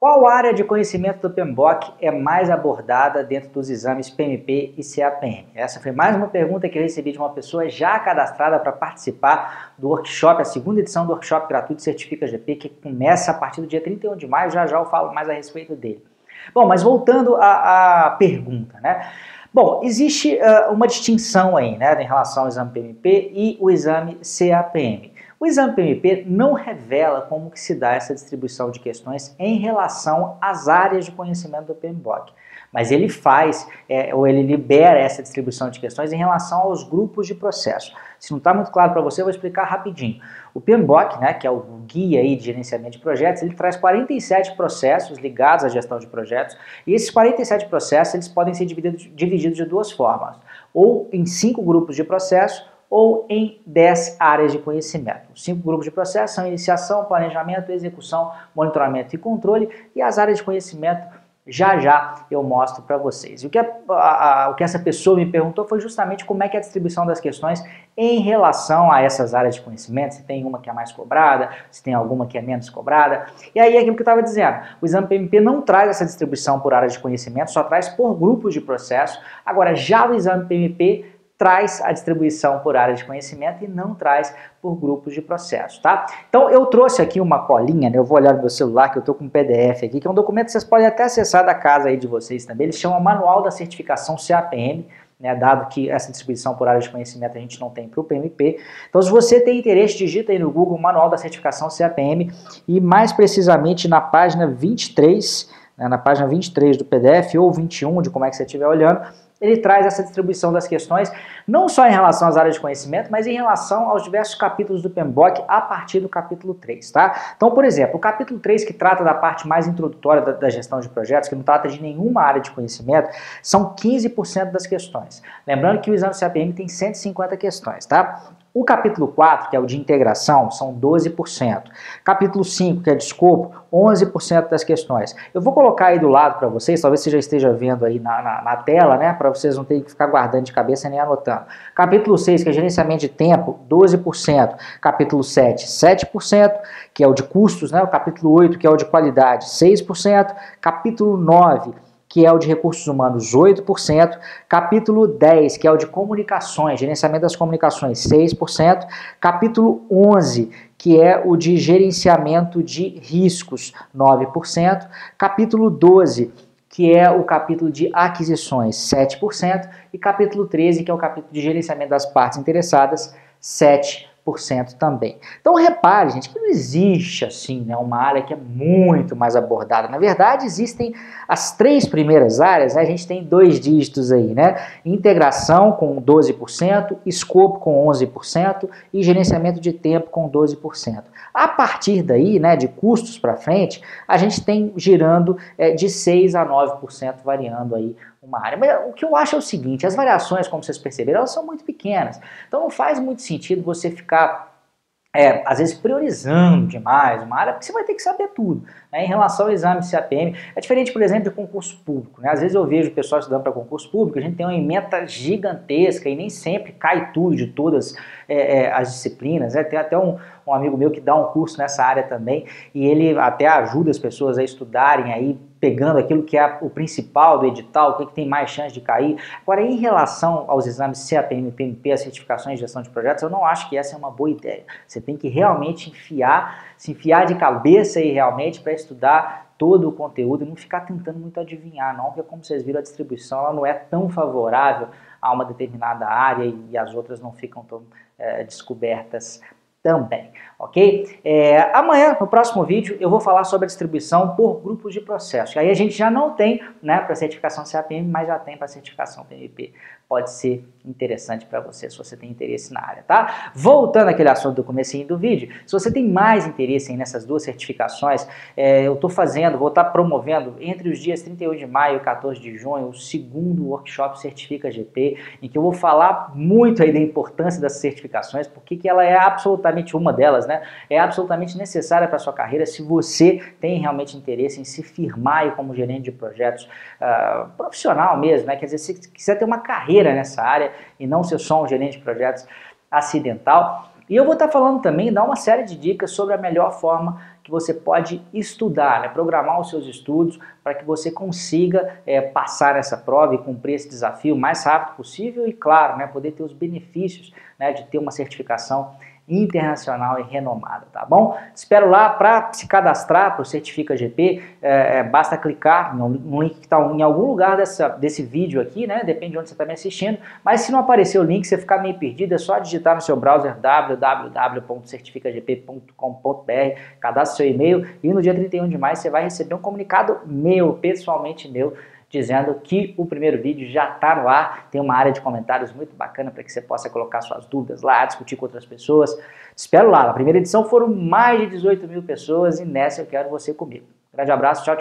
Qual área de conhecimento do PMBOK é mais abordada dentro dos exames PMP e CAPM? Essa foi mais uma pergunta que eu recebi de uma pessoa já cadastrada para participar do workshop, a segunda edição do workshop gratuito Certifica GP, que começa a partir do dia 31 de maio, já já eu falo mais a respeito dele. Bom, mas voltando à, à pergunta, né? Bom, existe uh, uma distinção aí, né, em relação ao exame PMP e o exame CAPM. O exame PMP não revela como que se dá essa distribuição de questões em relação às áreas de conhecimento do PMBOK, mas ele faz, é, ou ele libera essa distribuição de questões em relação aos grupos de processo. Se não está muito claro para você, eu vou explicar rapidinho. O PMBOK, né, que é o guia aí de gerenciamento de projetos, ele traz 47 processos ligados à gestão de projetos, e esses 47 processos eles podem ser divididos, divididos de duas formas, ou em cinco grupos de processo, ou em 10 áreas de conhecimento. Cinco grupos de processo são iniciação, planejamento, execução, monitoramento e controle, e as áreas de conhecimento já já eu mostro para vocês. O que, a, a, o que essa pessoa me perguntou foi justamente como é que é a distribuição das questões em relação a essas áreas de conhecimento, se tem uma que é mais cobrada, se tem alguma que é menos cobrada. E aí é aquilo que eu estava dizendo, o exame PMP não traz essa distribuição por áreas de conhecimento, só traz por grupos de processo. Agora, já o exame PMP traz a distribuição por área de conhecimento e não traz por grupos de processo, tá? Então eu trouxe aqui uma colinha, né? eu vou olhar no meu celular que eu estou com um PDF aqui, que é um documento que vocês podem até acessar da casa aí de vocês também, ele chama Manual da Certificação CAPM, né, dado que essa distribuição por área de conhecimento a gente não tem para o PMP. Então, se você tem interesse, digita aí no Google Manual da Certificação CAPM e mais precisamente na página 23, né, na página 23 do PDF ou 21, de como é que você estiver olhando, ele traz essa distribuição das questões, não só em relação às áreas de conhecimento, mas em relação aos diversos capítulos do PMBOK a partir do capítulo 3, tá? Então, por exemplo, o capítulo 3, que trata da parte mais introdutória da, da gestão de projetos, que não trata de nenhuma área de conhecimento, são 15% das questões. Lembrando que o exame CAPM tem 150 questões, tá? O capítulo 4, que é o de integração, são 12%. Capítulo 5, que é de escopo, 11% das questões. Eu vou colocar aí do lado para vocês, talvez você já esteja vendo aí na, na, na tela, né? Para vocês não terem que ficar guardando de cabeça nem anotando. Capítulo 6, que é gerenciamento de tempo, 12%. Capítulo 7, 7%, que é o de custos, né? O capítulo 8, que é o de qualidade, 6%. Capítulo 9, que é o de recursos humanos, 8%, capítulo 10, que é o de comunicações, gerenciamento das comunicações, 6%, capítulo 11, que é o de gerenciamento de riscos, 9%, capítulo 12, que é o capítulo de aquisições, 7%, e capítulo 13, que é o capítulo de gerenciamento das partes interessadas, 7% também. Então repare, gente, que não existe assim, né, uma área que é muito mais abordada. Na verdade, existem as três primeiras áreas, né, a gente tem dois dígitos aí, né? Integração com 12%, escopo com 11% e gerenciamento de tempo com 12%. A partir daí, né, de custos para frente, a gente tem girando é, de 6 a 9% variando aí uma área. Mas o que eu acho é o seguinte, as variações, como vocês perceberam, elas são muito pequenas. Então não faz muito sentido você ficar é, às vezes priorizando demais uma área, porque você vai ter que saber tudo. Né? Em relação ao exame CAPM, é diferente, por exemplo, de concurso público. Né? Às vezes eu vejo o pessoal estudando para concurso público, a gente tem uma emenda gigantesca e nem sempre cai tudo de todas é, é, as disciplinas. Né? Tem até um, um amigo meu que dá um curso nessa área também, e ele até ajuda as pessoas a estudarem aí pegando aquilo que é o principal do edital, o que, é que tem mais chance de cair. Agora, em relação aos exames CAPM, PMP, as certificações de gestão de projetos, eu não acho que essa é uma boa ideia. Você tem que realmente enfiar, se enfiar de cabeça aí realmente para estudar todo o conteúdo e não ficar tentando muito adivinhar, não, porque como vocês viram, a distribuição ela não é tão favorável a uma determinada área e, as outras não ficam tão é, descobertas também, ok? É, amanhã, no próximo vídeo, eu vou falar sobre a distribuição por grupos de processo. Aí a gente já não tem né, para certificação CAPM, mas já tem para certificação PMP. Pode ser interessante para você, se você tem interesse na área, tá? Voltando àquele assunto do comecinho do vídeo, se você tem mais interesse nessas duas certificações, é, eu estou fazendo, vou estar tá promovendo entre os dias 31 de maio e 14 de junho o segundo workshop Certifica GP, em que eu vou falar muito aí da importância das certificações, porque que ela é absolutamente uma delas, né? É absolutamente necessária para sua carreira se você tem realmente interesse em se firmar como gerente de projetos uh, profissional mesmo, né? Quer dizer, se quiser ter uma carreira nessa área, e não ser só um gerente de projetos acidental. E eu vou estar falando também, dar uma série de dicas sobre a melhor forma que você pode estudar, né? programar os seus estudos para que você consiga é, passar essa prova e cumprir esse desafio o mais rápido possível e, claro, né, poder ter os benefícios né, de ter uma certificação internacional e renomada, tá bom? espero lá para se cadastrar para o Certifica GP, é, é, basta clicar no, no link que está em algum lugar dessa, desse vídeo aqui, né? Depende de onde você está me assistindo, mas se não aparecer o link, você ficar meio perdido, é só digitar no seu browser www.certificagp.com.br, cadastre seu e-mail e no dia 31 de maio você vai receber um comunicado meu, pessoalmente meu, dizendo que o primeiro vídeo já está no ar. Tem uma área de comentários muito bacana para que você possa colocar suas dúvidas lá, discutir com outras pessoas. Espero lá. Na primeira edição foram mais de 18 mil pessoas e nessa eu quero você comigo. Grande abraço, tchau, tchau.